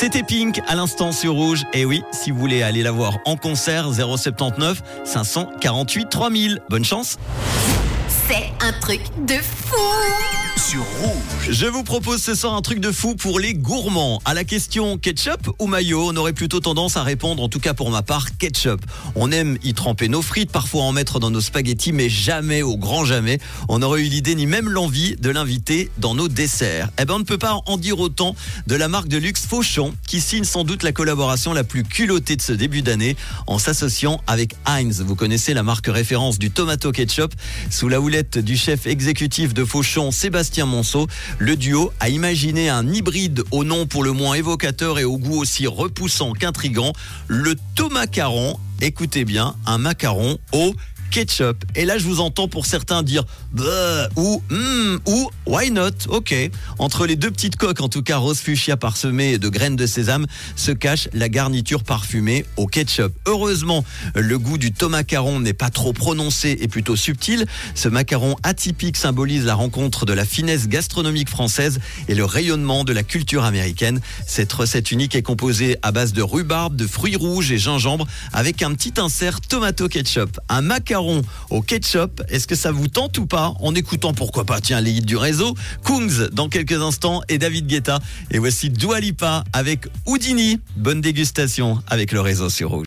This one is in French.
C'était Pink à l'instant sur Rouge. Et oui, si vous voulez aller la voir en concert, 079 548 3000. Bonne chance. C'est un truc de fou Je vous propose ce soir un truc de fou pour les gourmands. À la question ketchup ou mayo, on aurait plutôt tendance à répondre, en tout cas pour ma part, ketchup. On aime y tremper nos frites, parfois en mettre dans nos spaghettis, mais jamais, au grand jamais, on aurait eu l'idée ni même l'envie de l'inviter dans nos desserts. Eh ben, on ne peut pas en dire autant de la marque de luxe Fauchon, qui signe sans doute la collaboration la plus culottée de ce début d'année en s'associant avec Heinz. Vous connaissez la marque référence du tomato ketchup sous la houlette du chef exécutif de Fauchon, Sébastien Monceau. Le duo a imaginé un hybride au nom pour le moins évocateur et au goût aussi repoussant qu'intrigant, le tomacaron. Écoutez bien, un macaron au ketchup. Et là, je vous entends pour certains dire ou hmm, ou why not? Ok. Entre les deux petites coques, en tout cas rose fuchsia parsemées de graines de sésame, se cache la garniture parfumée au ketchup. Heureusement, le goût du tomacaron n'est pas trop prononcé et plutôt subtil. Ce macaron atypique symbolise la rencontre de la finesse gastronomique française et le rayonnement de la culture américaine. Cette recette unique est composée à base de rhubarbe, de fruits rouges et gingembre avec un petit insert tomato ketchup. Un macaron au ketchup, est-ce que ça vous tente ou pas En écoutant pourquoi pas, tiens, les guides du réseau, Kungs dans quelques instants et David Guetta. Et voici Dua Lipa avec Houdini. Bonne dégustation avec le réseau sur Rouge.